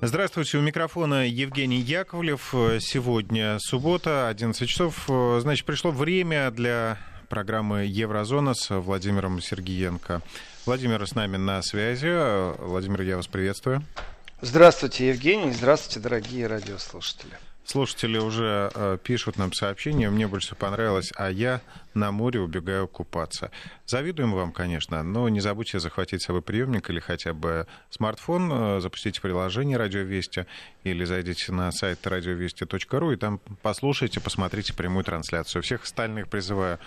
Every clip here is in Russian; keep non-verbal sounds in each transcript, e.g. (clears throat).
Здравствуйте, у микрофона Евгений Яковлев. Сегодня суббота, 11 часов. Значит, пришло время для программы «Еврозона» с Владимиром Сергиенко. Владимир с нами на связи. Владимир, я вас приветствую. Здравствуйте, Евгений. Здравствуйте, дорогие радиослушатели. Слушатели уже э, пишут нам сообщения, мне больше понравилось, а я на море убегаю купаться. Завидуем вам, конечно, но не забудьте захватить с собой приемник или хотя бы смартфон, э, запустите приложение «Радио Вести» или зайдите на сайт радиовести.ру и там послушайте, посмотрите прямую трансляцию. Всех остальных призываю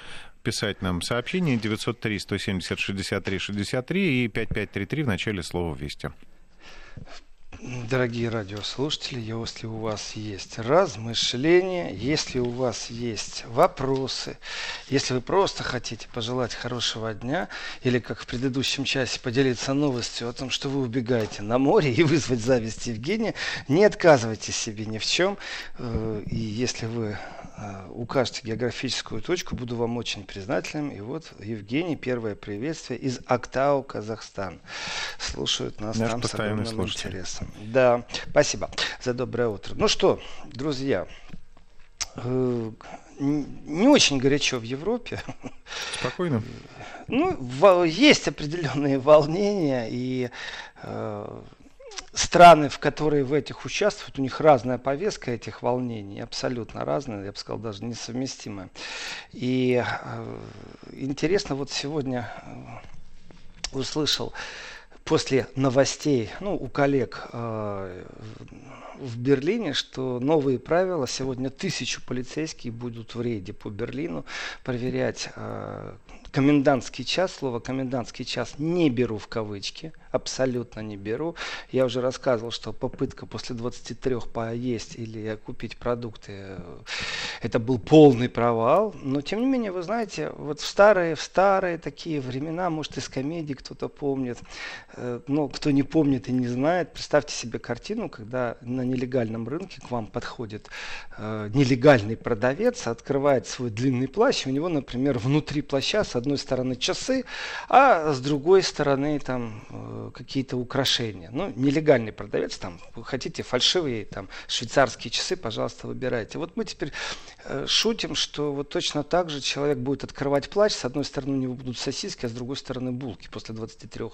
писать нам сообщение 903 170 63 63 и 5533 в начале слова «Вести». Дорогие радиослушатели, если у вас есть размышления, если у вас есть вопросы, если вы просто хотите пожелать хорошего дня, или как в предыдущем часе поделиться новостью о том, что вы убегаете на море и вызвать зависть Евгения, не отказывайте себе ни в чем. Э, и если вы укажете географическую точку, буду вам очень признателен. И вот Евгений, первое приветствие из Актау, Казахстан. Слушают нас Наш там с огромным слушатель. интересом. Да, спасибо за доброе утро. Ну что, друзья, э, не очень горячо в Европе. Спокойно. Ну, есть определенные волнения, и э, страны, в которые в этих участвуют, у них разная повестка этих волнений, абсолютно разная, я бы сказал, даже несовместимая. И э, интересно, вот сегодня э, услышал, после новостей ну, у коллег э, в Берлине, что новые правила, сегодня тысячу полицейских будут в рейде по Берлину проверять э, комендантский час, слово комендантский час не беру в кавычки, абсолютно не беру. Я уже рассказывал, что попытка после 23 поесть или купить продукты, э, это был полный провал. Но тем не менее, вы знаете, вот в старые, в старые такие времена, может из комедий кто-то помнит, э, но кто не помнит и не знает, представьте себе картину, когда на нелегальном рынке к вам подходит э, нелегальный продавец, открывает свой длинный плащ, у него, например, внутри плаща с одной стороны часы, а с другой стороны там какие-то украшения. Ну, нелегальный продавец, там, вы хотите фальшивые там, швейцарские часы, пожалуйста, выбирайте. Вот мы теперь шутим, что вот точно так же человек будет открывать плащ, с одной стороны у него будут сосиски, а с другой стороны булки после 23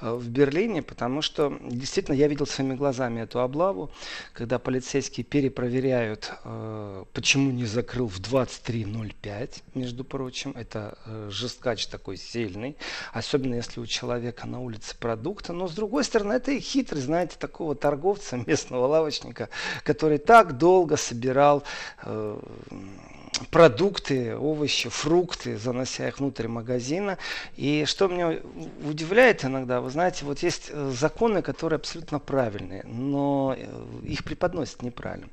э, в Берлине, потому что действительно я видел своими глазами эту облаву, когда полицейские перепроверяют, э, почему не закрыл в 23.05, между прочим, это э, жесткач такой сильный, особенно если у человека на улице продукт, продукта, но с другой стороны, это и хитрый, знаете, такого торговца, (laughs) местного лавочника, который так долго собирал э, продукты, овощи, фрукты, занося их внутрь магазина. И что меня удивляет иногда, вы знаете, вот есть э, законы, которые абсолютно правильные, но э, их преподносят неправильно.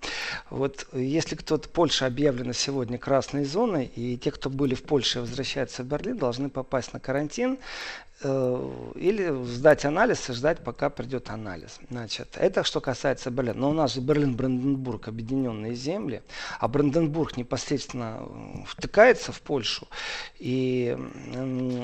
Вот если кто-то, Польша объявлена сегодня красной зоной, и те, кто были в Польше и возвращаются в Берлин, должны попасть на карантин, Э, или сдать анализ и ждать, пока придет анализ. Значит, это что касается Берлина. Но у нас же Берлин-Бранденбург объединенные земли, а Бранденбург непосредственно э, втыкается в Польшу. И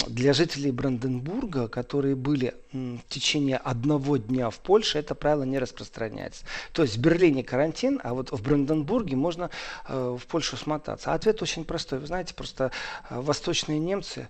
для жителей Бранденбурга, которые были в течение одного дня в Польше, это правило не распространяется. То есть в Берлине карантин, а вот в Бранденбурге можно э, в Польшу смотаться. А ответ очень простой. Вы знаете, просто восточные немцы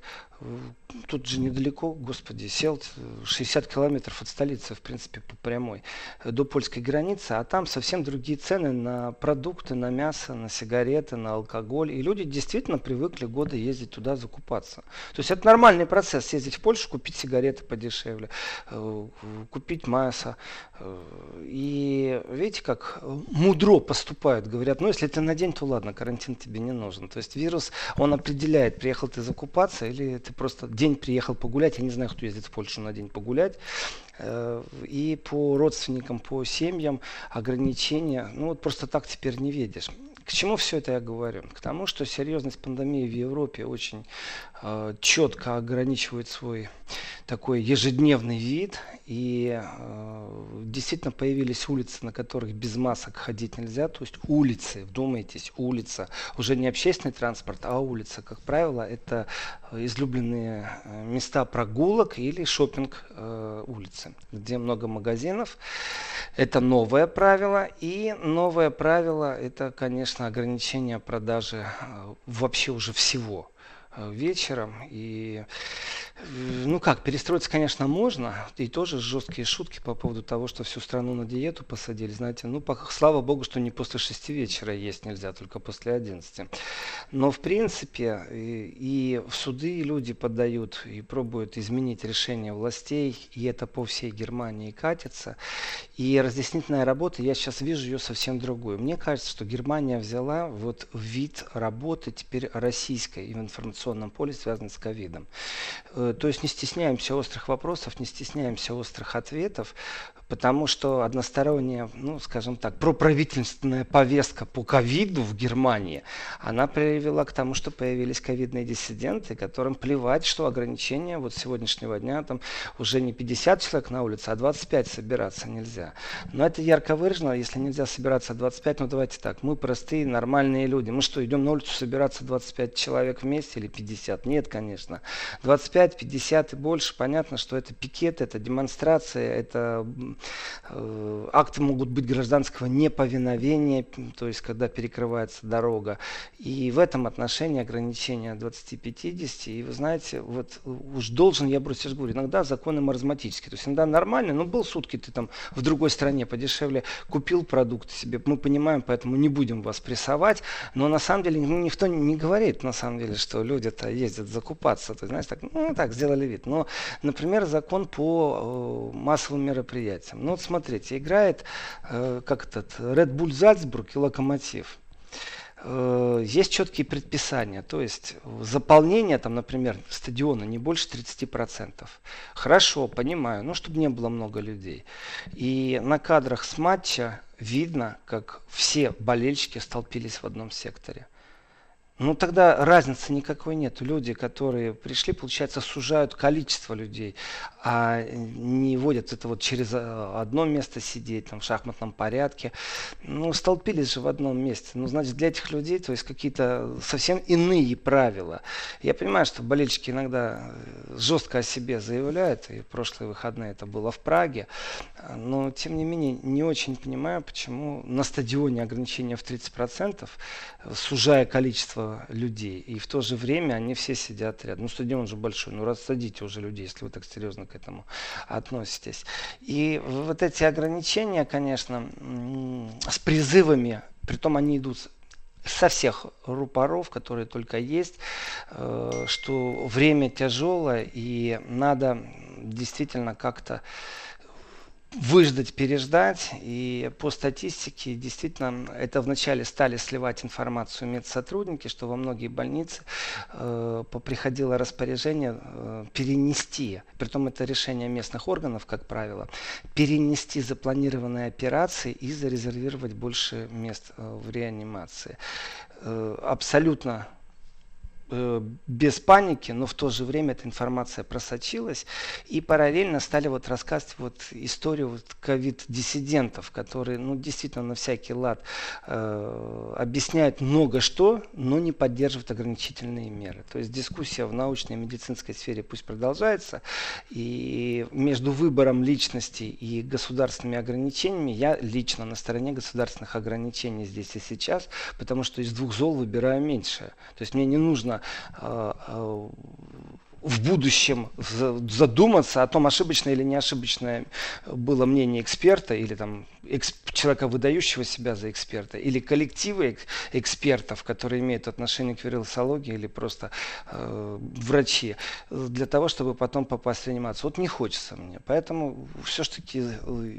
тут же недалеко, господи, сел 60 километров от столицы, в принципе, по прямой, до польской границы, а там совсем другие цены на продукты, на мясо, на сигареты, на алкоголь. И люди действительно привыкли годы ездить туда закупаться. То есть это нормальный процесс, съездить в Польшу, купить сигареты подешевле, э, купить мясо. Э, и видите, как мудро поступают, говорят, ну если ты на день, то ладно, карантин тебе не нужен. То есть вирус, он определяет, приехал ты закупаться или ты просто день приехал погулять, я не знаю, кто ездит в Польшу на день погулять, э, и по родственникам, по семьям ограничения, ну вот просто так теперь не видишь. К чему все это я говорю? К тому, что серьезность пандемии в Европе очень четко ограничивают свой такой ежедневный вид. И э, действительно появились улицы, на которых без масок ходить нельзя. То есть улицы, вдумайтесь, улица. Уже не общественный транспорт, а улица. Как правило, это излюбленные э, места прогулок или шопинг э, улицы, где много магазинов. Это новое правило. И новое правило это, конечно, ограничение продажи э, вообще уже всего э, вечером. И ну как, перестроиться, конечно, можно. И тоже жесткие шутки по поводу того, что всю страну на диету посадили. Знаете, ну, по, слава богу, что не после шести вечера есть нельзя, только после одиннадцати. Но, в принципе, и, и в суды люди подают и пробуют изменить решение властей, и это по всей Германии катится. И разъяснительная работа, я сейчас вижу ее совсем другую. Мне кажется, что Германия взяла вот вид работы теперь российской в информационном поле, связанной с ковидом э, то есть не стесняемся острых вопросов, не стесняемся острых ответов, потому что односторонняя, ну, скажем так, проправительственная повестка по ковиду в Германии, она привела к тому, что появились ковидные диссиденты, которым плевать, что ограничения вот сегодняшнего дня там уже не 50 человек на улице, а 25 собираться нельзя. Но это ярко выражено, если нельзя собираться 25, ну давайте так, мы простые, нормальные люди. Мы что, идем на улицу собираться 25 человек вместе или 50? Нет, конечно. 25, 50 и больше, понятно, что это пикет, это демонстрация, это Э, акты могут быть гражданского неповиновения, то есть когда перекрывается дорога. И в этом отношении ограничение 20-50. И вы знаете, вот уж должен, я просто говорю, иногда законы маразматические. То есть иногда нормально, но был сутки ты там в другой стране подешевле купил продукт себе. Мы понимаем, поэтому не будем вас прессовать. Но на самом деле ну, никто не говорит, на самом деле, что люди-то ездят закупаться. То знаешь, так, ну так, сделали вид. Но, например, закон по э, массовым мероприятиям. Ну вот смотрите, играет э, как этот Red Bull Зальцбург и Локомотив э, есть четкие предписания, то есть заполнение там, например, стадиона не больше 30%. Хорошо, понимаю, ну, чтобы не было много людей. И на кадрах с матча видно, как все болельщики столпились в одном секторе. Ну тогда разницы никакой нет. Люди, которые пришли, получается, сужают количество людей, а не водят это вот через э, одно место сидеть, там, в шахматном порядке. Ну, столпились же в одном месте. Ну, значит, для этих людей, то есть какие-то совсем иные правила. Я понимаю, что болельщики иногда э, жестко о себе заявляют, и прошлые выходные это было в Праге, но, тем не менее, не очень понимаю, почему на стадионе ограничение в 30%, сужая количество людей. И в то же время они все сидят рядом. Ну, стадион же большой, ну, рассадите уже людей, если вы так серьезно к этому относитесь. И вот эти ограничения, конечно, с призывами, притом они идут со всех рупоров, которые только есть, э, что время тяжелое и надо действительно как-то выждать, переждать. И по статистике действительно это вначале стали сливать информацию медсотрудники, что во многие больницы э, приходило распоряжение э, перенести, притом это решение местных органов, как правило, перенести запланированные операции и зарезервировать больше мест э, в реанимации. Э, абсолютно без паники, но в то же время эта информация просочилась. И параллельно стали вот рассказывать вот историю вот ковид-диссидентов, которые ну, действительно на всякий лад э, объясняют много что, но не поддерживают ограничительные меры. То есть дискуссия в научной и медицинской сфере пусть продолжается. И между выбором личности и государственными ограничениями я лично на стороне государственных ограничений здесь и сейчас, потому что из двух зол выбираю меньшее. То есть мне не нужно Э, э, в будущем задуматься о том, ошибочное или не ошибочное было мнение эксперта или там человека, выдающего себя за эксперта, или коллективы экспертов, которые имеют отношение к вирусологии или просто э, врачи, для того, чтобы потом попасть в реанимацию. Вот не хочется мне. Поэтому все-таки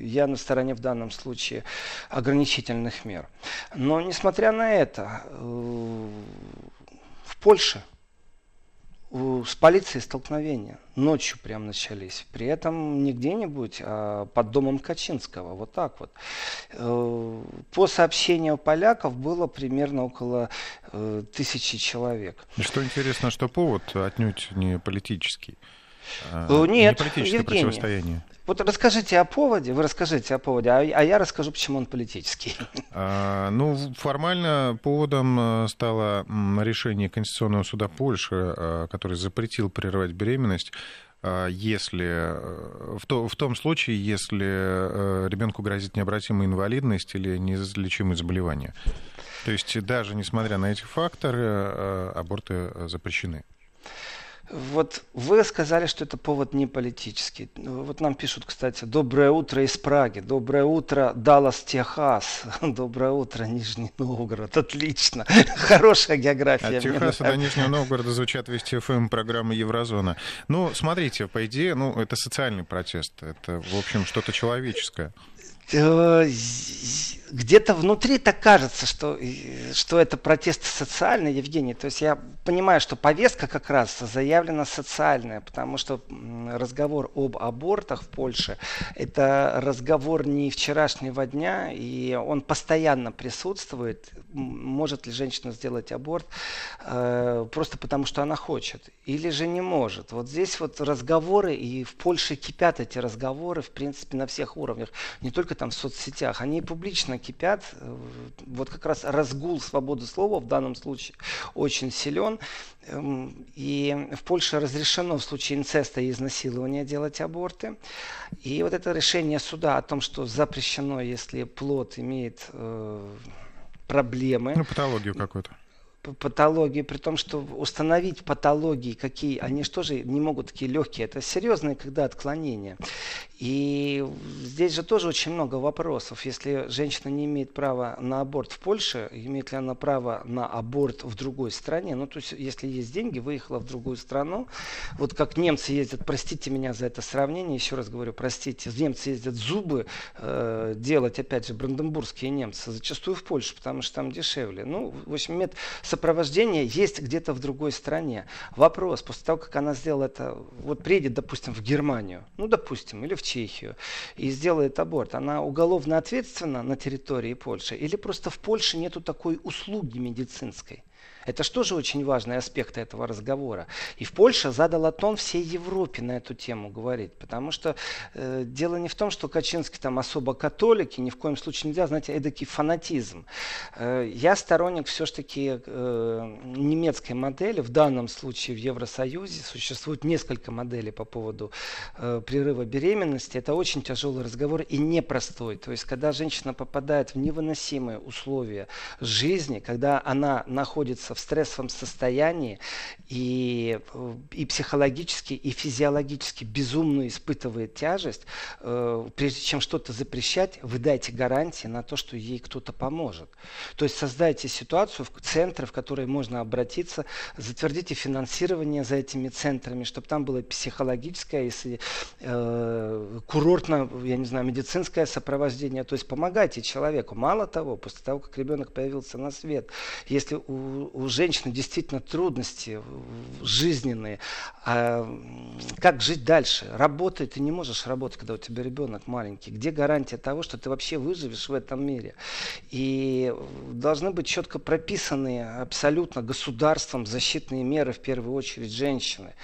я на стороне в данном случае ограничительных мер. Но несмотря на это, э, Польше с полицией столкновения. Ночью прям начались. При этом не где-нибудь, а под домом Качинского. Вот так вот. Э, по сообщению поляков было примерно около э, тысячи человек. И что интересно, что повод отнюдь не политический. А, Нет, не политическое Евгений, противостояние. Вот расскажите о поводе, вы расскажите о поводе, а, а я расскажу, почему он политический. (laughs) А, ну, формально поводом э, стало решение Конституционного суда Польши, э, который запретил прерывать беременность э, если в, то, в том случае, если ребенку грозит необратимая инвалидность или неизлечимые заболевания. То есть даже несмотря на эти факторы, аборты запрещены. Вот вы сказали, что это повод не политический. Вот нам пишут, кстати, доброе утро из Праги, доброе утро Даллас, Техас, (laughs) доброе утро Нижний Новгород, отлично, (laughs) хорошая география. От Техаса до Нижнего Новгорода звучат Вести ФМ программы Еврозона. Ну, смотрите, по идее, ну, это социальный протест, это, в общем, что-то человеческое. Где-то внутри так кажется, что, что это протесты социальные, Евгений. То есть я понимаю, что повестка как раз заявлена социальная, потому что разговор об абортах в Польше – это разговор не вчерашнего дня, и он постоянно присутствует. Может ли женщина сделать аборт э, просто потому, что она хочет, или же не может. Вот здесь вот разговоры, и в Польше кипят эти разговоры, в принципе, на всех уровнях, не только там в соцсетях, они публично кипят. Вот как раз разгул свободы слова в данном случае очень силен. Эм, и в Польше разрешено в случае инцеста и изнасилования делать аборты. И вот это решение суда о том, что запрещено, если плод имеет э, проблемы. Ну, патологию какую-то патологии, при том, что установить патологии, какие, они же тоже не могут такие легкие, это серьезные когда отклонения. И здесь же тоже очень много вопросов. Если женщина не имеет права на аборт в Польше, имеет ли она право на аборт в другой стране? Ну, то есть, если есть деньги, выехала в другую страну. Вот как немцы ездят, простите меня за это сравнение, еще раз говорю, простите, немцы ездят зубы э, делать, опять же, бранденбургские немцы, зачастую в Польшу, потому что там дешевле. Ну, в общем, мед сопровождения есть где-то в другой стране. Вопрос, после того, как она сделала это, вот приедет, допустим, в Германию, ну, допустим, или в Чехию и сделает аборт, она уголовно ответственна на территории Польши или просто в Польше нету такой услуги медицинской? Это же тоже очень важный аспект этого разговора. И в Польше задала тон всей Европе на эту тему говорить. Потому что э, дело не в том, что Качинский там особо католик, и ни в коем случае нельзя, знаете, эдакий фанатизм. Э, я сторонник все-таки э, немецкой модели. В данном случае в Евросоюзе существует несколько моделей по поводу э, прерыва беременности. Это очень тяжелый разговор и непростой. То есть, когда женщина попадает в невыносимые условия жизни, когда она находится в стрессовом состоянии и, и психологически, и физиологически безумно испытывает тяжесть, э, прежде чем что-то запрещать, вы дайте гарантии на то, что ей кто-то поможет. То есть создайте ситуацию, в центры, в которые можно обратиться, затвердите финансирование за этими центрами, чтобы там было психологическое, если э, курортно, я не знаю, медицинское сопровождение. То есть помогайте человеку. Мало того, после того, как ребенок появился на свет, если у, у женщины действительно трудности жизненные. А как жить дальше? Работать ты не можешь работать, когда у тебя ребенок маленький. Где гарантия того, что ты вообще выживешь в этом мире? И должны быть четко прописаны абсолютно государством защитные меры, в первую очередь, женщины.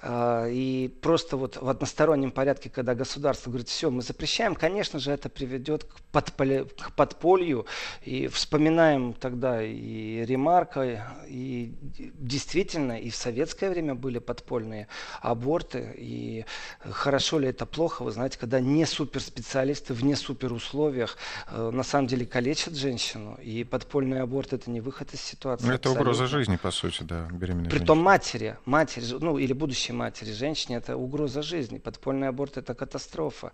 А, и просто вот в одностороннем порядке, когда государство говорит, все, мы запрещаем, конечно же, это приведет к, подполе, к подполью. И вспоминаем тогда и Ремарка, и действительно и в советское время были подпольные аборты. И хорошо ли это плохо, вы знаете, когда не суперспециалисты в не супер условиях э, на самом деле калечат женщину. И подпольный аборт это не выход из ситуации. Это абсолютно. угроза жизни, по сути, да, беременной Притом женщине. матери, матери, ну или будущей матери, женщине это угроза жизни. Подпольный аборт это катастрофа.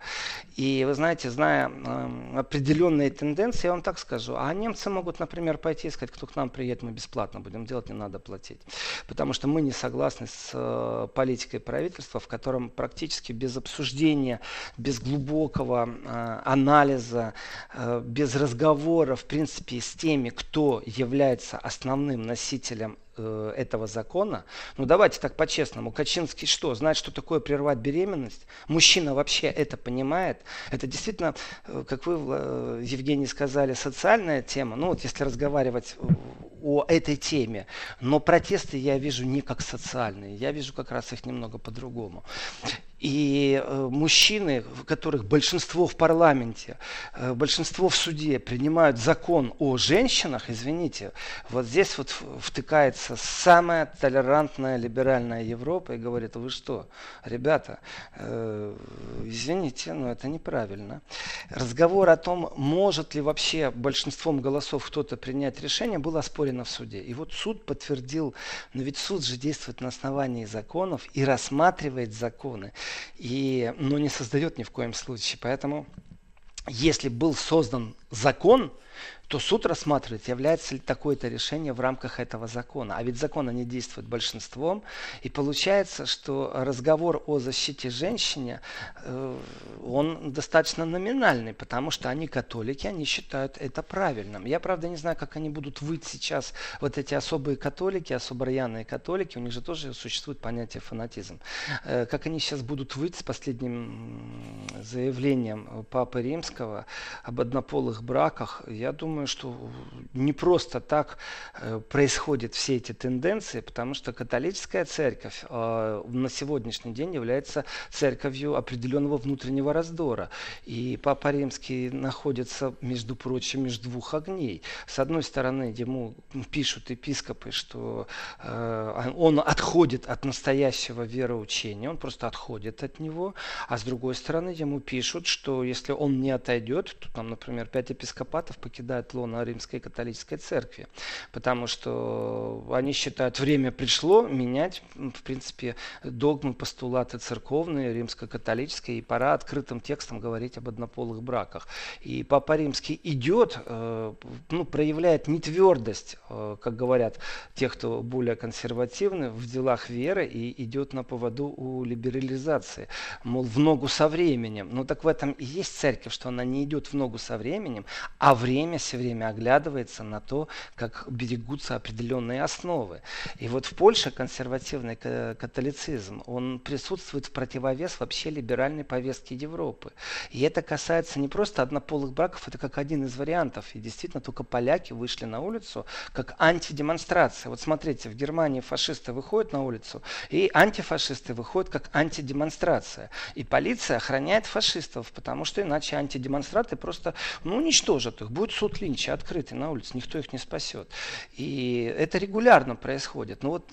И вы знаете, зная э, определенные тенденции, я вам так скажу, а немцы могут, например, пойти и сказать, кто к нам приедет, мы без бесплатно будем делать, не надо платить. Потому что мы не согласны с э, политикой правительства, в котором практически без обсуждения, без глубокого э, анализа, э, без разговора, в принципе, с теми, кто является основным носителем Э, этого закона. Ну давайте так по-честному. Качинский что? Знает, что такое прервать беременность? Мужчина вообще это понимает? Это действительно, э, как вы, э, Евгений, сказали, социальная тема. Ну вот если разговаривать о этой теме. Но протесты я вижу не как социальные. Я вижу как раз их немного по-другому. И э, мужчины, которых большинство в парламенте, э, большинство в суде принимают закон о женщинах, извините, вот здесь вот втыкается самая толерантная либеральная Европа и говорит, вы что, ребята, э, извините, но это неправильно. Разговор о том, может ли вообще большинством голосов кто-то принять решение, был оспорено в суде. И вот суд подтвердил, но ведь суд же действует на основании законов и рассматривает законы и, но не создает ни в коем случае. Поэтому, если был создан закон, то суд рассматривает, является ли такое-то решение в рамках этого закона. А ведь закон не действует большинством. И получается, что разговор о защите женщины, э, он достаточно номинальный, потому что они католики, они считают это правильным. Я, правда, не знаю, как они будут выйти сейчас, вот эти особые католики, особо рьяные католики, у них же тоже существует понятие фанатизм. Э, как они сейчас будут выйти с последним заявлением Папы Римского об однополых браках, я думаю, что не просто так э, происходят все эти тенденции, потому что католическая церковь э, на сегодняшний день является церковью определенного внутреннего раздора. И Папа Римский находится, между прочим, между двух огней. С одной стороны, ему пишут епископы, что э, он отходит от настоящего вероучения, он просто отходит от него, а с другой стороны, ему пишут, что если он не отойдет, то там, например, пять епископатов покидают от лона Римской католической церкви. Потому что они считают, время пришло менять, в принципе, догмы, постулаты церковные, римско-католические, и пора открытым текстом говорить об однополых браках. И Папа Римский идет, э, ну, проявляет нетвердость, э, как говорят те, кто более консервативны в делах веры, и идет на поводу у либерализации. Мол, в ногу со временем. Ну так в этом и есть церковь, что она не идет в ногу со временем, а время все время оглядывается на то, как берегутся определенные основы. И вот в Польше консервативный католицизм, он присутствует в противовес вообще либеральной повестке Европы. И это касается не просто однополых браков, это как один из вариантов. И действительно, только поляки вышли на улицу как антидемонстрация. Вот смотрите, в Германии фашисты выходят на улицу, и антифашисты выходят как антидемонстрация. И полиция охраняет фашистов, потому что иначе антидемонстраты просто ну, уничтожат их. Будет суд Линча открытый на улице, никто их не спасет. И это регулярно происходит. Но вот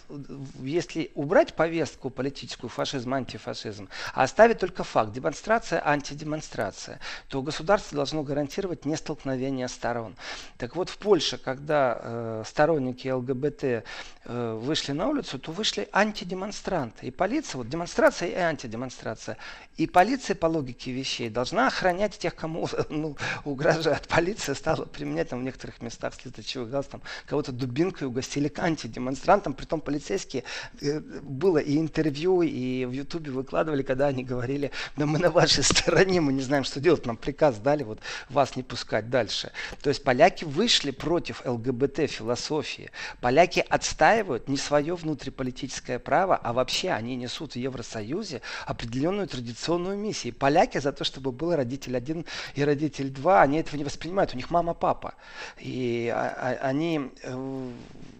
если убрать повестку политическую, фашизм, антифашизм, а оставить только факт, демонстрация, антидемонстрация, то государство должно гарантировать нестолкновение сторон. Так вот, в Польше, когда э, сторонники ЛГБТ э, вышли на улицу, то вышли антидемонстранты. И полиция, вот демонстрация и антидемонстрация. И полиция, по логике вещей, должна охранять тех, кому (laughs) ну, угрожает. Полиция стала применять там в некоторых местах слезоточивый газ, там кого-то дубинкой угостили к антидемонстрантам, притом полицейские, э, было и интервью, и в ютубе выкладывали, когда они говорили, да мы на вашей стороне, мы не знаем, что делать, нам приказ дали, вот вас не пускать дальше. То есть поляки вышли против ЛГБТ философии. Поляки отстаивают не свое внутриполитическое право, а вообще они несут в Евросоюзе определенную традиционную миссию. За то, чтобы был родитель один и родитель два, они этого не воспринимают. У них мама, папа. И а, а, они, э,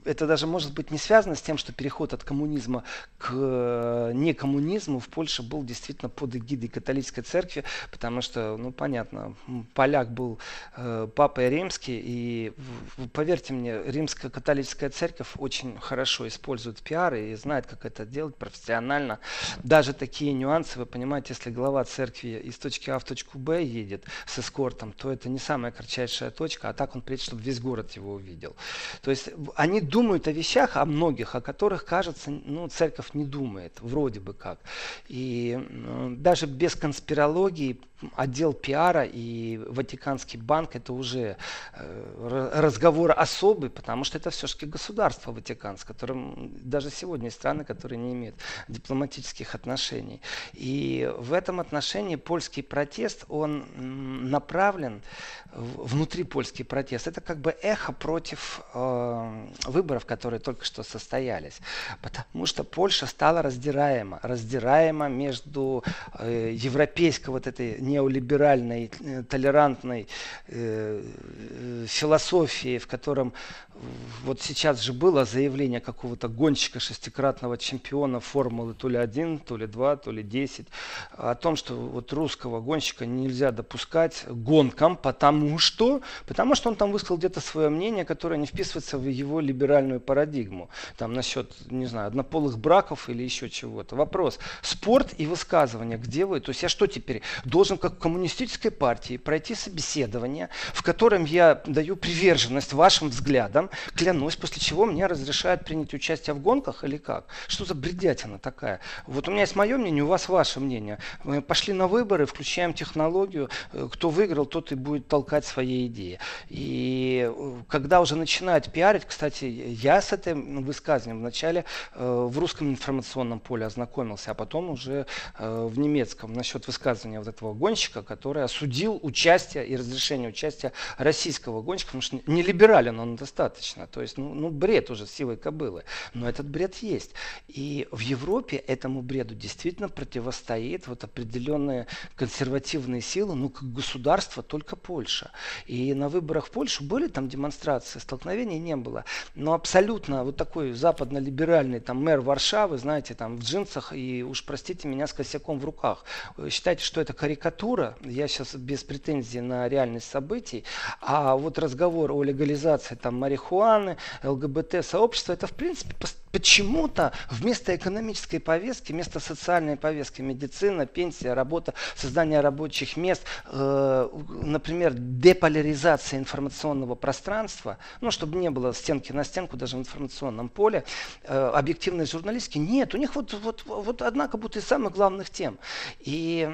это даже может быть не связано с тем, что переход от коммунизма к э, некоммунизму в Польше был действительно под эгидой католической церкви, потому что, ну понятно, поляк был э, папой римский, и поверьте мне, римская католическая церковь очень хорошо использует пиар и знает, как это делать профессионально. Даже такие нюансы, вы понимаете, если глава церкви из точки А в точку Б едет с эскортом, то это не самая кратчайшая точка, а так он приедет, чтобы весь город его увидел. То есть они думают, думают о вещах, о многих, о которых, кажется, ну, церковь не думает, вроде бы как. И э, даже без конспирологии отдел пиара и Ватиканский банк это уже э, разговор особый, потому что это все-таки государство Ватикан, с которым даже сегодня есть страны, которые не имеют дипломатических отношений. И в этом отношении польский протест, он направлен внутри польский протест. Это как бы эхо против э, выборов, которые только что состоялись. Потому что Польша стала раздираема. Раздираема между э, европейской вот этой неолиберальной, э, толерантной э, э, философией, в котором вот сейчас же было заявление какого-то гонщика шестикратного чемпиона формулы то ли один, то ли два, то ли десять, о том, что вот русского гонщика нельзя допускать гонкам, потому что, потому что он там высказал где-то свое мнение, которое не вписывается в его либеральную парадигму, там насчет, не знаю, однополых браков или еще чего-то. Вопрос, спорт и высказывание, где вы? То есть я что теперь должен как в коммунистической партии пройти собеседование, в котором я даю приверженность вашим взглядам, клянусь, после чего мне разрешают принять участие в гонках или как? Что за бредятина такая? Вот у меня есть мое мнение, у вас ваше мнение. Мы пошли на выборы, включаем технологию, э, кто выиграл, тот и будет толкать свои идеи. И э, когда уже начинают пиарить, кстати, я с этим высказыванием вначале э, в русском информационном поле ознакомился, а потом уже в немецком насчет высказывания вот этого гонщика, который осудил участие и разрешение участия российского гонщика, потому что не либерален он достаточно. То есть, ну, ну бред уже силой кобылы. Но этот бред есть. И в Европе этому бреду действительно противостоит вот определенные консервативные силы, ну, как государство, только Польша. И на выборах в Польшу были там демонстрации, столкновений не было. Но абсолютно вот такой западно-либеральный там мэр Варшавы, знаете, там в джинсах и уж простите меня с косяком в руках. Считайте, что это карикатура. Я сейчас без претензий на реальность событий. А вот разговор о легализации там марихуаны ЛГБТ-сообщество, это в принципе почему-то вместо экономической повестки, вместо социальной повестки, медицина, пенсия, работа, создание рабочих мест, э, например, деполяризация информационного пространства, ну, чтобы не было стенки на стенку даже в информационном поле, э, объективной журналистики, нет, у них вот, вот, вот одна как будто из самых главных тем. И,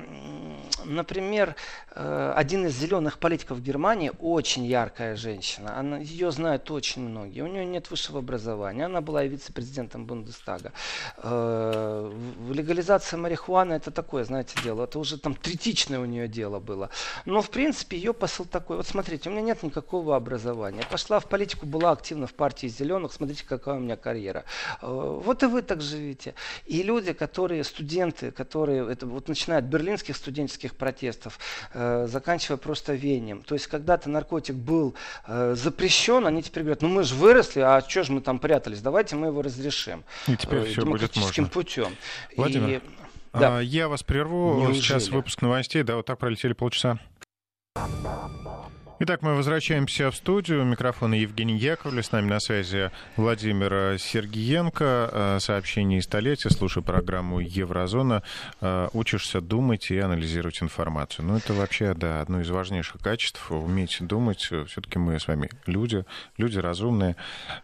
например, э, один из зеленых политиков Германии, очень яркая женщина, она, ее знают очень многие, у нее нет высшего образования, она была и вице-президентом президентом Бундестага. Э, легализация марихуаны это такое, знаете, дело. Это уже там третичное у нее дело было. Но, в принципе, ее посыл такой. Вот смотрите, у меня нет никакого образования. Пошла в политику, была активна в партии зеленых. Смотрите, какая у меня карьера. Э, вот и вы так живете. И люди, которые, студенты, которые, это вот начиная от берлинских студенческих протестов, э, заканчивая просто веянием. То есть, когда-то наркотик был запрещен, они теперь говорят, ну мы же выросли, а что же мы там прятались? Давайте мы его разрешим разрешим. И теперь э, все будет можно. путем. Владимир, и, да. я вас прерву. Неужели? Сейчас выпуск новостей. Да, вот так пролетели полчаса. Итак, мы возвращаемся в студию. Микрофон Евгений Яковлев. С нами на связи Владимир Сергиенко. Э, сообщение из столетия. Слушаю программу «Еврозона». Э, учишься думать и анализировать информацию. Ну, это вообще, да, одно из важнейших качеств. Уметь думать. Все-таки мы с вами люди, люди разумные.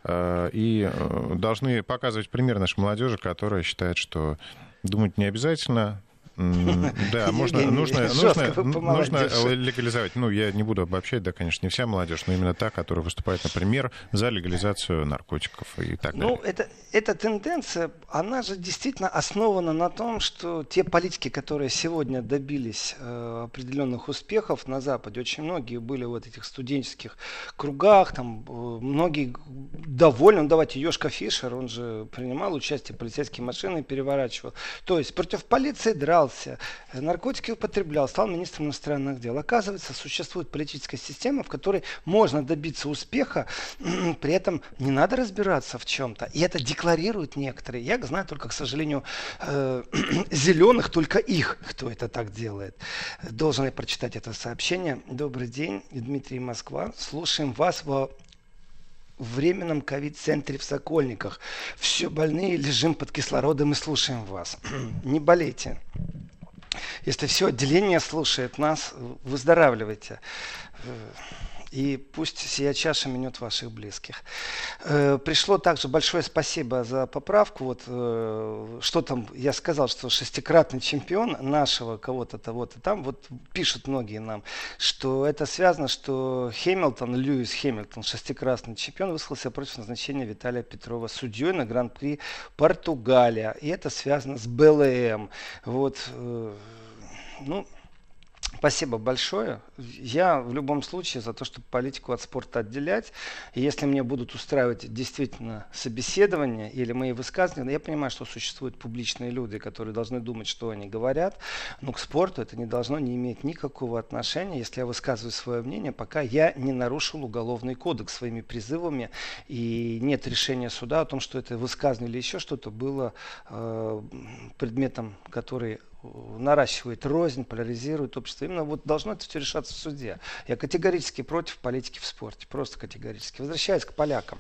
Э, и должны показывать пример нашей молодежи, которая считает, что думать не обязательно, (laughs) да, можно, нужно, нужно, нужно легализовать. Ну, я не буду обобщать, да, конечно, не вся молодежь, но именно та, которая выступает, например, за легализацию наркотиков и так ну, далее. Ну, это, эта тенденция, она же действительно основана на том, что те политики, которые сегодня добились э, определенных успехов на Западе, очень многие были в вот этих студенческих кругах, там э, многие довольны. Ну, давайте, Йошка Фишер, он же принимал участие, полицейские машины переворачивал. То есть против полиции драл дрался, наркотики употреблял, стал министром иностранных дел. Оказывается, существует политическая система, в которой можно добиться успеха, (clears throat) при этом не надо разбираться в чем-то. И это декларируют некоторые. Я знаю только, к сожалению, э, (clears throat) зеленых, только их, кто это так делает. Должен я прочитать это сообщение. Добрый день, Дмитрий Москва. Слушаем вас во временном ковид-центре в Сокольниках. Все больные лежим под кислородом и слушаем вас. (clears throat) Не болейте. Если все отделение слушает нас, выздоравливайте и пусть сия чаша минет ваших близких. Э, пришло также большое спасибо за поправку. Вот э, что там, я сказал, что шестикратный чемпион нашего кого-то того-то там, вот пишут многие нам, что это связано, что Хэмилтон, Льюис Хэмилтон, шестикратный чемпион, высказался против назначения Виталия Петрова судьей на Гран-при Португалия. И это связано с БЛМ. Вот, э, ну, Спасибо большое. Я в любом случае за то, чтобы политику от спорта отделять. И если мне будут устраивать действительно собеседования или мои высказывания, я понимаю, что существуют публичные люди, которые должны думать, что они говорят, но к спорту это не должно не иметь никакого отношения, если я высказываю свое мнение, пока я не нарушил уголовный кодекс своими призывами и нет решения суда о том, что это высказывание или еще что-то было э, предметом, который наращивает рознь, поляризирует общество. Именно вот должно это все решаться в суде. Я категорически против политики в спорте, просто категорически. Возвращаясь к полякам.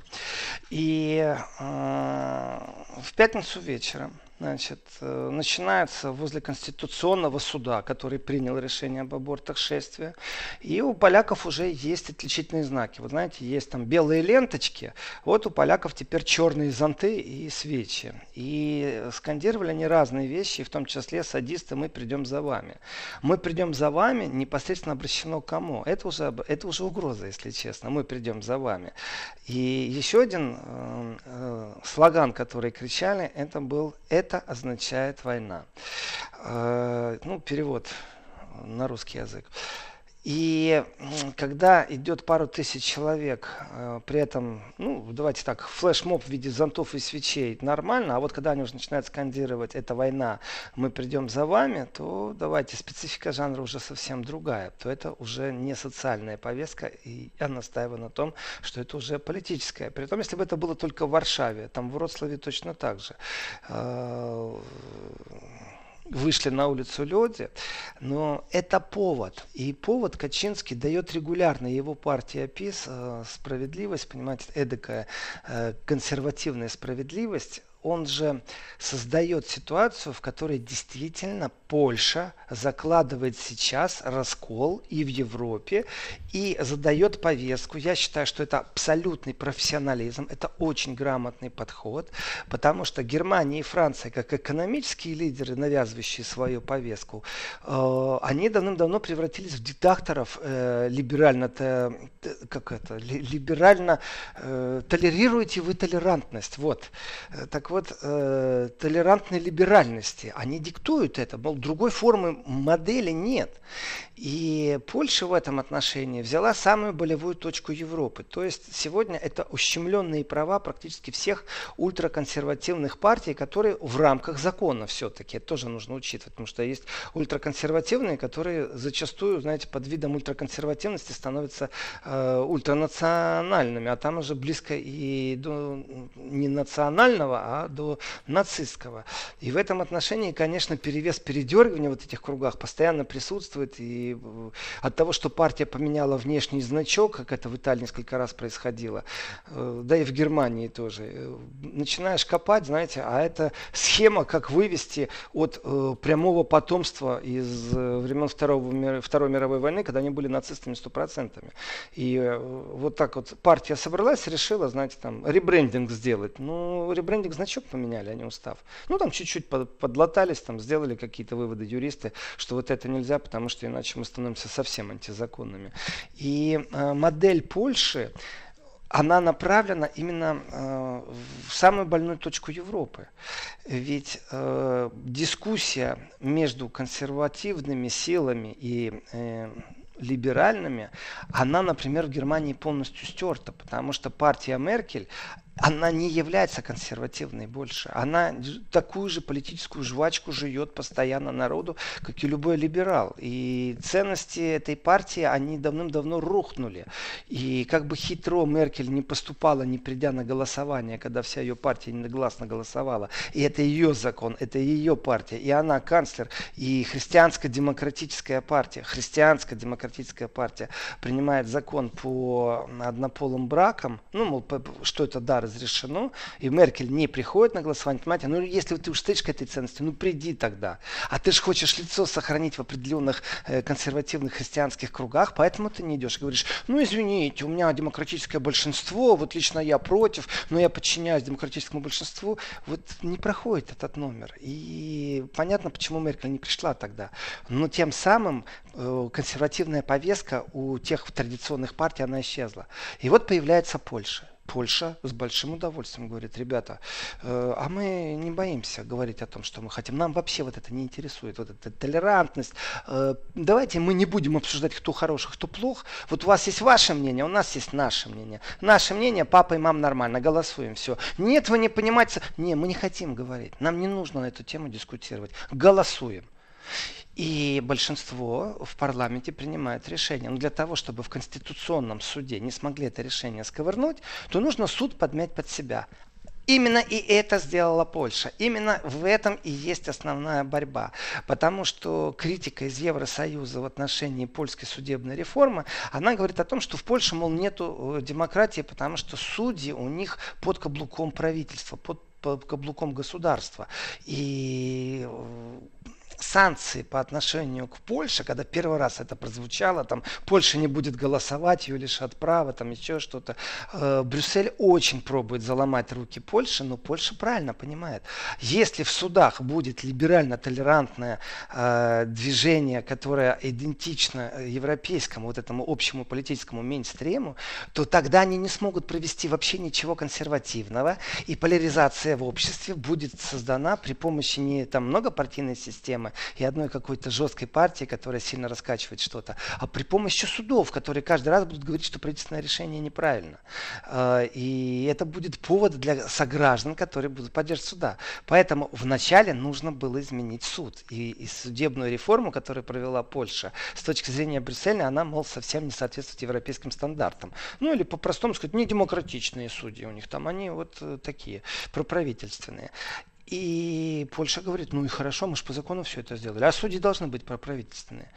И э, в пятницу вечером значит, э, начинается возле Конституционного суда, который принял решение об абортах шествия. И у поляков уже есть отличительные знаки. Вы знаете, есть там белые ленточки, вот у поляков теперь черные зонты и свечи. И скандировали они разные вещи, в том числе садисты «Мы придем за вами». «Мы придем за вами» непосредственно обращено к кому? Это уже, это уже угроза, если честно. «Мы придем за вами». И еще один э, э, слоган, который кричали, это был «Это это означает война. Э, ну, перевод на русский язык. И когда идет пару тысяч человек, э, при этом, ну, давайте так, флешмоб в виде зонтов и свечей нормально, а вот когда они уже начинают скандировать «это война, мы придем за вами», то давайте, специфика жанра уже совсем другая, то это уже не социальная повестка, и я настаиваю на том, что это уже политическая. При том, если бы это было только в Варшаве, там в Вроцлаве точно так же э, вышли на улицу люди, но это повод. И повод Качинский дает регулярно. Его партия ПИС, э, справедливость, понимаете, эдакая э, консервативная справедливость, он же создает ситуацию, в которой действительно Польша закладывает сейчас раскол и в Европе, и задает повестку. Я считаю, что это абсолютный профессионализм, это очень грамотный подход, потому что Германия и Франция, как экономические лидеры, навязывающие свою повестку, э, они давным-давно превратились в диктаторов э, либерально, как это, либерально э, толерируете вы толерантность. Вот. Так вот, э, толерантной либеральности. Они диктуют это, мол, другой формы модели нет. И Польша в этом отношении взяла самую болевую точку Европы. То есть сегодня это ущемленные права практически всех ультраконсервативных партий, которые в рамках закона все-таки. Это тоже нужно учитывать, потому что есть ультраконсервативные, которые зачастую, знаете, под видом ультраконсервативности становятся э, ультранациональными, а там уже близко и до не национального, а до нацистского. И в этом отношении, конечно, перевес передергивания в вот этих кругах постоянно присутствует и Э, от того, что партия поменяла внешний значок, как это в Италии несколько раз происходило, э, да и в Германии тоже, э, начинаешь копать, знаете, а это схема, как вывести от прямого потомства из времен Второго, Второй мировой войны, когда они были нацистами стопроцентными. И вот так вот партия собралась, решила, знаете, там, ребрендинг сделать. Ну, ребрендинг значок поменяли, а не устав. Ну, там чуть-чуть подлатались, там, сделали какие-то выводы юристы, что вот это нельзя, потому что иначе мы становимся совсем антизаконными. И э, модель Польши, она направлена именно э, в самую больную точку Европы. Ведь э, дискуссия между консервативными силами и э, либеральными, она, например, в Германии полностью стерта, потому что партия Меркель она не является консервативной больше. Она такую же политическую жвачку жует постоянно народу, как и любой либерал. И ценности этой партии, они давным-давно рухнули. И как бы хитро Меркель не поступала, не придя на голосование, когда вся ее партия негласно голосовала. И это ее закон, это ее партия. И она канцлер. И христианско-демократическая партия, христианско-демократическая партия принимает закон по однополым бракам. Ну, мол, что это дар разрешено, и Меркель не приходит на голосование, понимаете, ну если ты уж стоишь к этой ценности, ну приди тогда. А ты же хочешь лицо сохранить в определенных э, консервативных христианских кругах, поэтому ты не идешь и говоришь, ну извините, у меня демократическое большинство, вот лично я против, но я подчиняюсь демократическому большинству. Вот не проходит этот номер. И понятно, почему Меркель не пришла тогда. Но тем самым э, консервативная повестка у тех традиционных партий, она исчезла. И вот появляется Польша. Польша с большим удовольствием говорит, ребята, э, а мы не боимся говорить о том, что мы хотим. Нам вообще вот это не интересует, вот эта толерантность. Э, давайте мы не будем обсуждать, кто хороший, кто плох. Вот у вас есть ваше мнение, у нас есть наше мнение. Наше мнение, папа и мама нормально, голосуем, все. Нет, вы не понимаете. Не, мы не хотим говорить. Нам не нужно на эту тему дискутировать. Голосуем. И большинство в парламенте принимает решение. Но для того, чтобы в Конституционном суде не смогли это решение сковырнуть, то нужно суд подмять под себя. Именно и это сделала Польша. Именно в этом и есть основная борьба. Потому что критика из Евросоюза в отношении польской судебной реформы, она говорит о том, что в Польше, мол, нету э, демократии, потому что судьи у них под каблуком правительства, под, каблуком государства. И э, санкции по отношению к Польше, когда первый раз это прозвучало, там Польша не будет голосовать, ее лишат права, там еще что-то. Э, Брюссель очень пробует заломать руки Польши, но Польша правильно понимает. Если в судах будет либерально-толерантное э, движение, которое идентично европейскому, вот этому общему политическому мейнстриму, то тогда они не смогут провести вообще ничего консервативного, и поляризация в обществе будет создана при помощи не там многопартийной системы, и одной какой-то жесткой партии, которая сильно раскачивает что-то, а при помощи судов, которые каждый раз будут говорить, что правительственное решение неправильно. А, и это будет повод для сограждан, которые будут поддерживать суда. Поэтому вначале нужно было изменить суд. И, и судебную реформу, которую провела Польша, с точки зрения Брюсселя, она, мол, совсем не соответствует европейским стандартам. Ну или по-простому сказать, не демократичные судьи у них там, они вот э, такие проправительственные. И Польша говорит, ну и хорошо, мы же по закону все это сделали. А судьи должны быть проправительственные.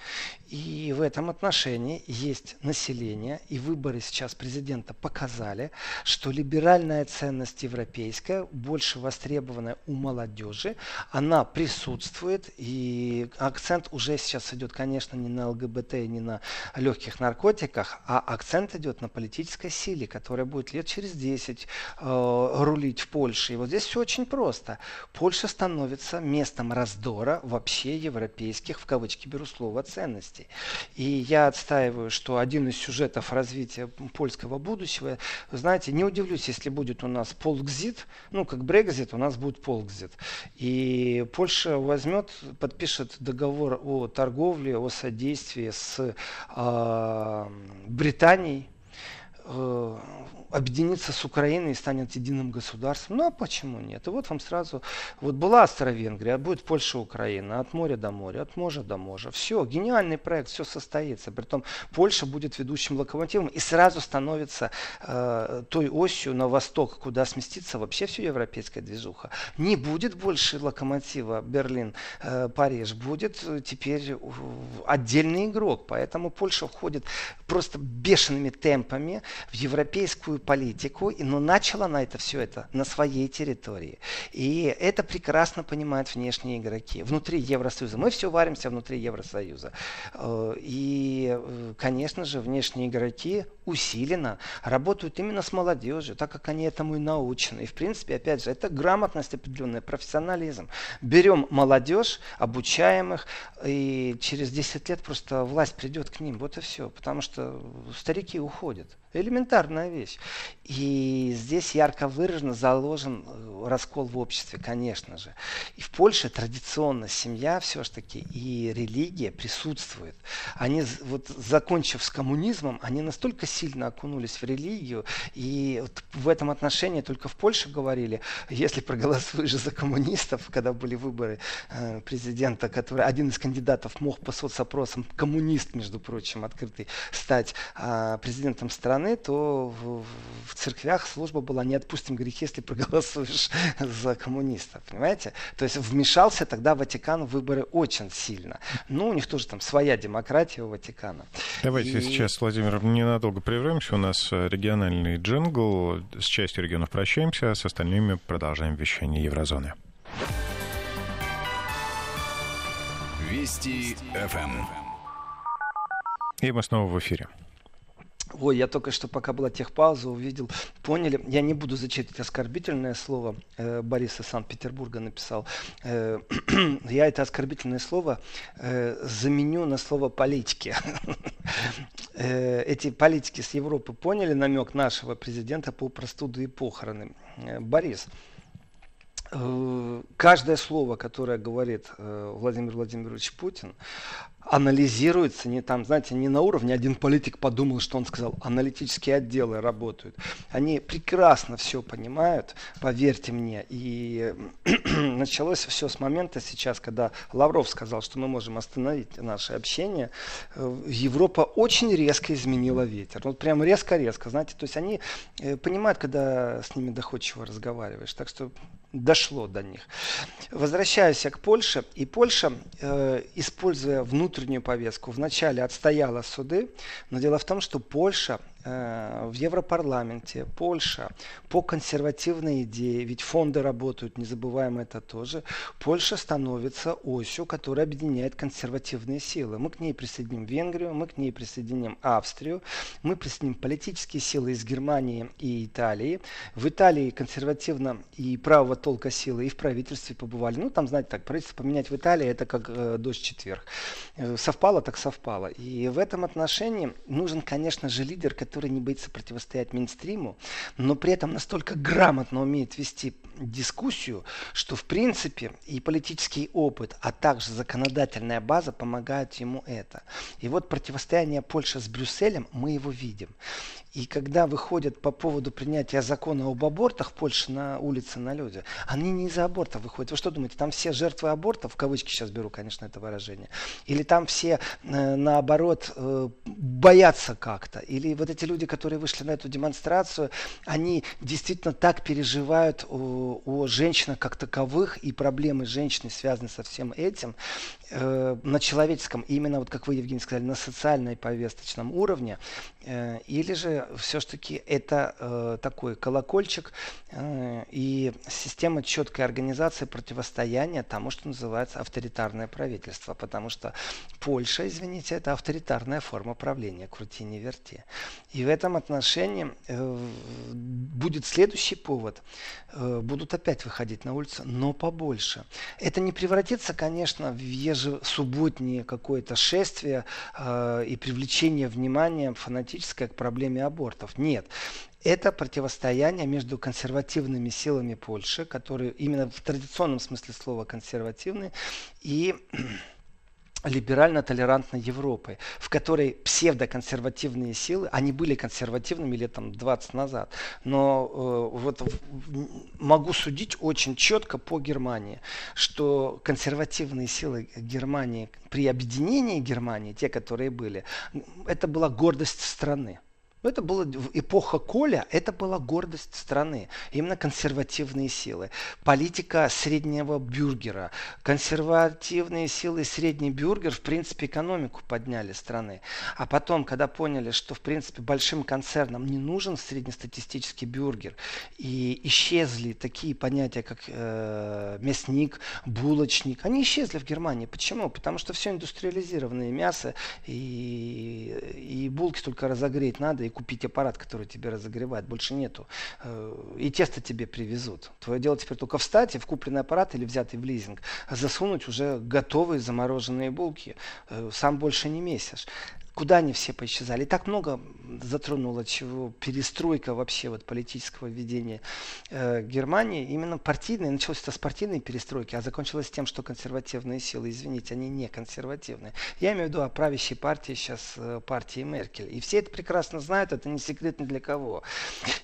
И в этом отношении есть население, и выборы сейчас президента показали, что либеральная ценность европейская, больше востребованная у молодежи, она присутствует, и акцент уже сейчас идет, конечно, не на ЛГБТ, не на легких наркотиках, а акцент идет на политической силе, которая будет лет через 10 э, рулить в Польше. И вот здесь все очень просто. Польша становится местом раздора вообще европейских, в кавычки беру слово, ценностей. И я отстаиваю, что один из сюжетов развития польского будущего, знаете, не удивлюсь, если будет у нас полкзит, ну, как Брекзит, у нас будет полкзит. И Польша возьмет, подпишет договор о торговле, о содействии с э, Британией, э, объединиться с Украиной и станет единым государством. Ну а почему нет? И вот вам сразу, вот была Австро-Венгрия, будет Польша, Украина, от моря до моря, от моря до моря. Все, гениальный проект, все состоится. Притом Польша будет ведущим локомотивом и сразу становится э, той осью на восток, куда сместится вообще все европейская движуха. Не будет больше локомотива Берлин, э, будет теперь отдельный игрок. Поэтому Польша входит просто бешеными темпами в европейскую политику, но начала она это все это на своей территории. И это прекрасно понимают внешние игроки. Внутри Евросоюза. Мы все варимся внутри Евросоюза. Э, и, э, конечно же, внешние игроки усиленно работают именно с молодежью, так как они этому и научены. И, в принципе, опять же, это грамотность определенная, профессионализм. Берем молодежь, обучаем их, и через 10 лет просто власть придет к ним. Вот и все. Потому что старики уходят. Элементарная вещь. И здесь ярко выраженно заложен э, раскол в обществе, конечно же. И в Польше традиционно семья все-таки и религия присутствует. Они, вот закончив с коммунизмом, они настолько сильно окунулись в религию, и вот в этом отношении только в Польше говорили, если проголосуешь за коммунистов, когда были выборы э, президента, который один из кандидатов мог по соцопросам, коммунист, между прочим, открытый, стать э, президентом страны, то в церквях служба была «Не отпустим грехи, если проголосуешь (laughs) за коммунистов». Понимаете? То есть вмешался тогда Ватикан в выборы очень сильно. Ну, у них тоже там своя демократия у Ватикана. Давайте И... сейчас, Владимир, ненадолго прервемся. У нас э, региональный джингл. С частью регионов прощаемся, с остальными продолжаем вещание Еврозоны. Вести ФМ. И мы снова в эфире. Ой, я только что, пока была техпауза, увидел, поняли, я не буду зачитывать оскорбительное слово, э, Борис Санкт-Петербурга написал. Э, (clears throat) я это оскорбительное слово э, заменю на слово политики. э, эти политики с Европы поняли намек нашего президента по простуду и похороны. Э, Борис, каждое слово, которое говорит э, Владимир Владимирович Путин, анализируется, не там, знаете, не на уровне один политик подумал, что он сказал, аналитические отделы работают. Они прекрасно все понимают, поверьте мне. И (clears throat) началось все с момента сейчас, когда Лавров сказал, что мы можем остановить наше общение. Э, Европа очень резко изменила ветер. Вот прям резко-резко, знаете, то есть они э, понимают, когда с ними доходчиво разговариваешь. Так что дошло до них. Возвращаюсь я к Польше. И Польша, э, используя внутреннюю повестку, вначале отстояла суды, но дело в том, что Польша в Европарламенте, Польша по консервативной идее, ведь фонды работают, не забываем это тоже, Польша становится осью, которая объединяет консервативные силы. Мы к ней присоединим Венгрию, мы к ней присоединим Австрию, мы присоединим политические силы из Германии и Италии. В Италии консервативно и правого толка силы и в правительстве побывали. Ну, там, знаете, так, правительство поменять в Италии, это как э, дождь четверг. Э, совпало, так совпало. И в этом отношении нужен, конечно же, лидер, который который не боится противостоять мейнстриму, но при этом настолько грамотно умеет вести дискуссию, что в принципе и политический опыт, а также законодательная база помогают ему это. И вот противостояние Польши с Брюсселем, мы его видим. И когда выходят по поводу принятия закона об абортах в Польше на улице, на люди, они не из-за абортов выходят. Вы что думаете, там все жертвы абортов, в кавычки сейчас беру, конечно, это выражение, или там все, э, наоборот, э, боятся как-то, или вот эти люди, которые вышли на эту демонстрацию, они действительно так переживают о, о женщинах как таковых, и проблемы женщины связаны со всем этим, э, на человеческом, именно вот как вы, Евгений, сказали, на социальной повесточном уровне, или же все-таки это э, такой колокольчик э, и система четкой организации противостояния тому, что называется авторитарное правительство, потому что Польша, извините, это авторитарная форма правления, крути не верти. И в этом отношении э, будет следующий повод, э, будут опять выходить на улицу, но побольше. Это не превратится, конечно, в ежесубботнее какое-то шествие э, и привлечение внимания фанатическое к проблеме абортов. Нет. Это противостояние между консервативными силами Польши, которые именно в традиционном смысле слова консервативные, и либерально-толерантной Европы, в которой псевдоконсервативные силы, они были консервативными лет там 20 назад, но э, вот могу судить очень четко по Германии, что консервативные силы Германии при объединении Германии, те, которые были, это была гордость страны. Но это была эпоха Коля, это была гордость страны, именно консервативные силы. Политика среднего бюргера, консервативные силы средний бюргер, в принципе, экономику подняли страны. А потом, когда поняли, что, в принципе, большим концернам не нужен среднестатистический бюргер, и исчезли такие понятия, как э, мясник, булочник, они исчезли в Германии. Почему? Потому что все индустриализированное мясо, и, и булки только разогреть надо, и купить аппарат, который тебе разогревает. Больше нету. Э, и тесто тебе привезут. Твое дело теперь только встать и в купленный аппарат или взятый в лизинг засунуть уже готовые замороженные булки. Э, сам больше не месяц куда они все поисчезали. И так много затронуло чего перестройка вообще вот политического ведения э, Германии. Именно партийная, началось это с партийной перестройки, а закончилось тем, что консервативные силы, извините, они не консервативные. Я имею в виду о правящей партии сейчас, э, партии Меркель. И все это прекрасно знают, это не секрет ни для кого.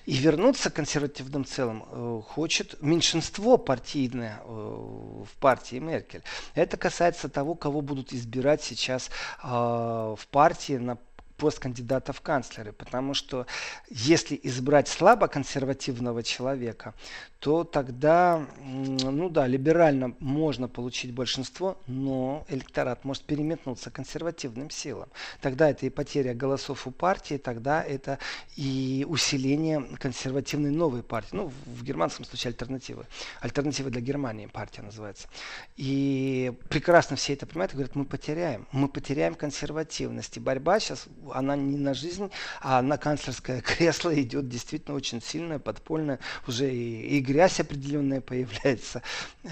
И вернуться к консервативным целым э, хочет меньшинство партийное э, в партии Меркель. Это касается того, кого будут избирать сейчас э, в партии партии на пост кандидата в канцлеры. Потому что если избрать слабо консервативного человека, то тогда, ну да, либерально можно получить большинство, но электорат может переметнуться консервативным силам. Тогда это и потеря голосов у партии, тогда это и усиление консервативной новой партии. Ну, в германском случае альтернативы. Альтернатива для Германии партия называется. И прекрасно все это понимают и говорят, мы потеряем. Мы потеряем консервативность. И борьба сейчас, она не на жизнь, а на канцлерское (laughs) кресло идет действительно очень сильная, подпольная. Уже и, и грязь определенная появляется.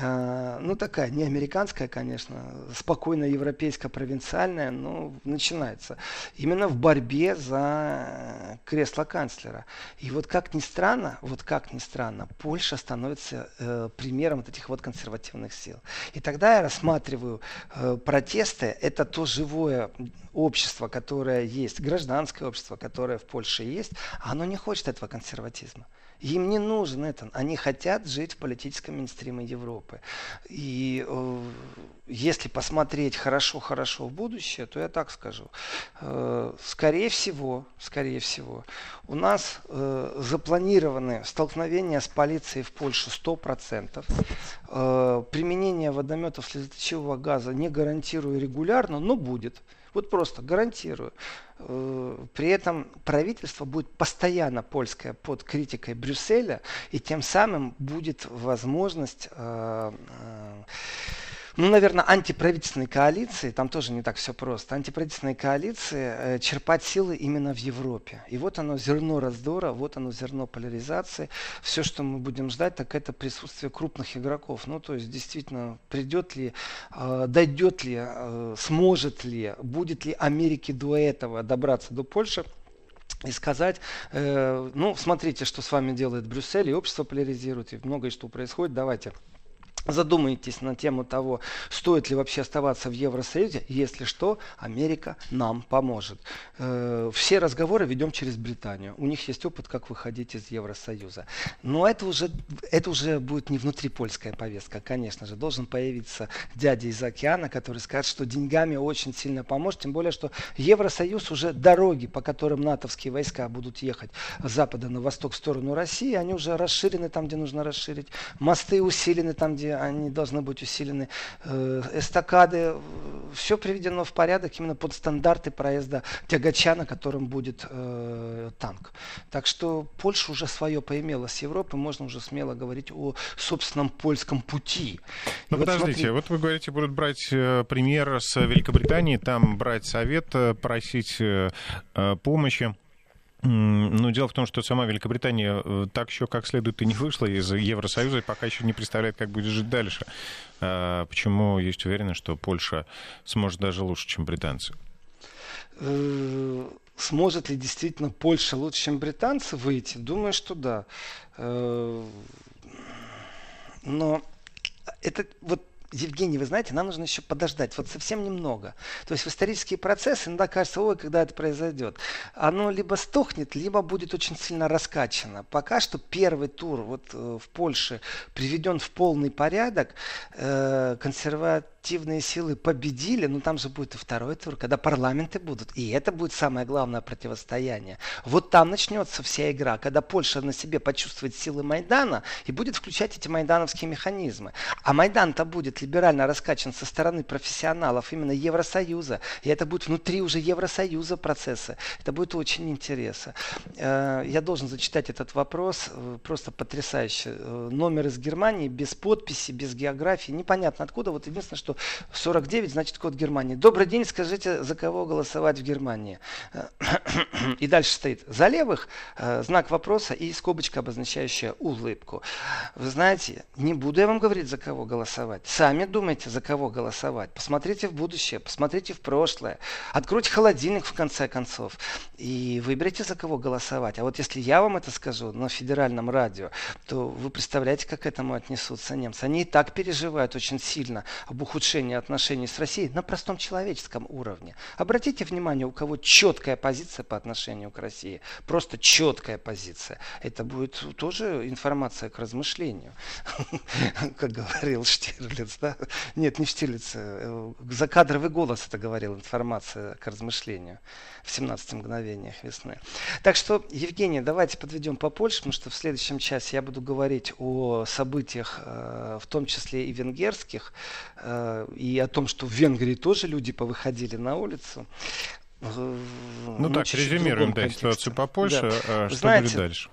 А, ну, такая, не американская, конечно, спокойно европейская, провинциальная, но начинается. Именно в борьбе за кресло канцлера. И вот как ни странно, вот как ни странно, Польша становится э, примером вот этих вот консервативных сил. И тогда я рассматриваю э, протесты, это то живое общество, которое есть, гражданское общество, которое в Польше есть, оно не хочет этого консерватизма. Им не нужен это. Они хотят жить в политическом мейнстриме Европы. И э, если посмотреть хорошо-хорошо в будущее, то я так скажу. Э, скорее всего, скорее всего, у нас э, запланированы столкновения с полицией в Польше 100%. Э, применение водометов слезоточивого газа не гарантирую регулярно, но будет. Вот просто гарантирую. Э, при этом правительство будет постоянно польское под критикой Брюсселя, и тем самым будет возможность э, э, ну, наверное, антиправительственной коалиции, там тоже не так все просто, антиправительственной коалиции э, черпать силы именно в Европе. И вот оно зерно раздора, вот оно зерно поляризации. Все, что мы будем ждать, так это присутствие крупных игроков. Ну, то есть, действительно, придет ли, э, дойдет ли, э, сможет ли, будет ли Америке до этого добраться до Польши, и сказать, э, ну, смотрите, что с вами делает Брюссель, и общество поляризирует, и многое что происходит, давайте Задумайтесь на тему того, стоит ли вообще оставаться в Евросоюзе. Если что, Америка нам поможет. Э, все разговоры ведем через Британию. У них есть опыт, как выходить из Евросоюза. Но это уже, это уже будет не внутрипольская повестка, конечно же. Должен появиться дядя из океана, который скажет, что деньгами очень сильно поможет. Тем более, что Евросоюз уже дороги, по которым натовские войска будут ехать с запада на восток в сторону России, они уже расширены там, где нужно расширить. Мосты усилены там, где они должны быть усилены. Э, эстакады, все приведено в порядок именно под стандарты проезда тягача, на котором будет э, танк. Так что Польша уже свое поимела с Европы, можно уже смело говорить о собственном польском пути. Ну, вот подождите, смотри... вот вы говорите, будут брать э, пример с Великобритании, там брать совет, э, просить э, помощи. Ну, дело в том, что сама Великобритания э, так еще как следует и не вышла из Евросоюза и пока еще не представляет, как будет жить дальше. А почему есть уверенность, что Польша сможет даже лучше, чем британцы? Э, сможет ли действительно Польша лучше, чем британцы выйти? Думаю, что да. Э, но это вот Евгений, вы знаете, нам нужно еще подождать, вот совсем немного. То есть в исторические процессы иногда кажется, ой, когда это произойдет. Оно либо стухнет, либо будет очень сильно раскачано. Пока что первый тур вот э, в Польше приведен в полный порядок. Э, консерват активные силы победили, но там же будет и второй тур, когда парламенты будут. И это будет самое главное противостояние. Вот там начнется вся игра, когда Польша на себе почувствует силы Майдана и будет включать эти майдановские механизмы. А Майдан-то будет либерально раскачан со стороны профессионалов именно Евросоюза. И это будет внутри уже Евросоюза процессы. Это будет очень интересно. Э, я должен зачитать этот вопрос. Э, просто потрясающе. Э, номер из Германии без подписи, без географии. Непонятно откуда. Вот единственное, что 49 значит код Германии. Добрый день, скажите, за кого голосовать в Германии? (clears throat) И дальше стоит за левых э, знак вопроса и скобочка, обозначающая улыбку. Вы знаете, не буду я вам говорить, за кого голосовать. Сами думайте, за кого голосовать. Посмотрите в будущее, посмотрите в прошлое. Откройте холодильник в конце концов и выберите, за кого голосовать. А вот если я вам это скажу на федеральном радио, то вы представляете, как к этому отнесутся немцы. Они и так переживают очень сильно об ухудшении улучшения отношений с Россией на простом человеческом уровне. Обратите внимание, у кого четкая позиция по отношению к России, просто четкая позиция. Это будет тоже информация к размышлению, (laughs) как говорил Штирлиц. Да? Нет, не Штирлиц, э, закадровый голос это говорил, информация к размышлению в 17 мгновениях весны. Так что, Евгений, давайте подведем по Польше, потому что в следующем часе я буду говорить о событиях, э, в том числе и венгерских, э, и о том, что в Венгрии тоже люди повыходили на улицу. Ну, ну так, резюмируем да, ситуацию по Польше. Да. А что Знаете, будет дальше?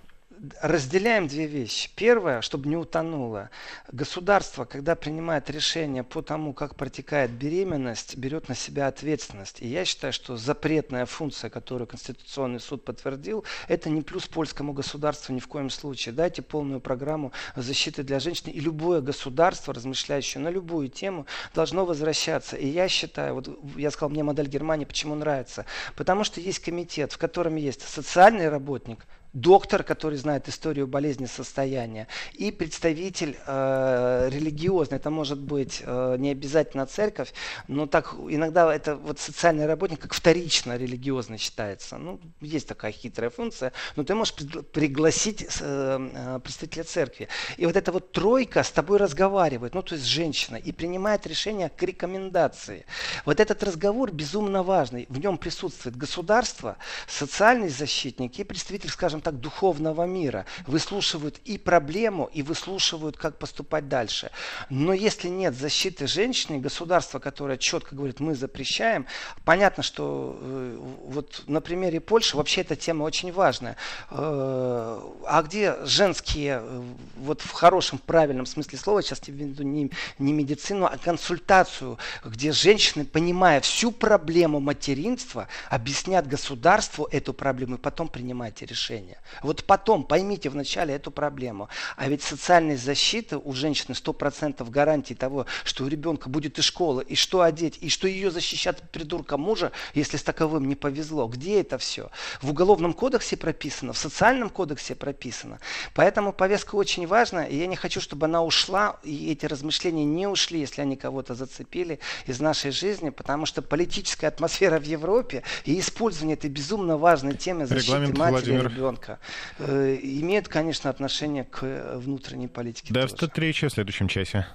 Разделяем две вещи. Первое, чтобы не утонуло. Государство, когда принимает решение по тому, как протекает беременность, берет на себя ответственность. И я считаю, что запретная функция, которую Конституционный суд подтвердил, это не плюс польскому государству ни в коем случае. Дайте полную программу защиты для женщин. И любое государство, размышляющее на любую тему, должно возвращаться. И я считаю, вот я сказал, мне модель Германии почему нравится. Потому что есть комитет, в котором есть социальный работник, доктор, который знает историю болезни состояния, и представитель э, религиозный. Это может быть э, не обязательно церковь, но так иногда это вот социальный работник как вторично религиозный считается. Ну, есть такая хитрая функция, но ты можешь пригласить э, э, представителя церкви. И вот эта вот тройка с тобой разговаривает, ну, то есть женщина, и принимает решение к рекомендации. Вот этот разговор безумно важный. В нем присутствует государство, социальный защитник и представитель, скажем так, духовного мира. Выслушивают и проблему, и выслушивают, как поступать дальше. Но если нет защиты женщины, государство, которое четко говорит, мы запрещаем, понятно, что э, вот на примере Польши вообще эта тема очень важная. Э, а где женские, э, вот в хорошем, правильном смысле слова, сейчас я имею в виду не, не медицину, а консультацию, где женщины, понимая всю проблему материнства, объяснят государству эту проблему и потом принимайте решение решение. Вот потом поймите вначале эту проблему. А ведь социальной защиты у женщины 100% гарантии того, что у ребенка будет и школа, и что одеть, и что ее защищат от придурка мужа, если с таковым не повезло. Где это все? В Уголовном кодексе прописано, в социальном кодексе прописано. Поэтому повестка очень важна, и я не хочу, чтобы она ушла, и эти размышления не ушли, если они кого-то зацепили из нашей жизни, потому что политическая атмосфера в Европе и использование этой безумно важной темы защиты Регламент матери Владимир. и ребенка порядка, э, имеет, конечно, отношение к э, внутренней политике. Да, что в следующем часе.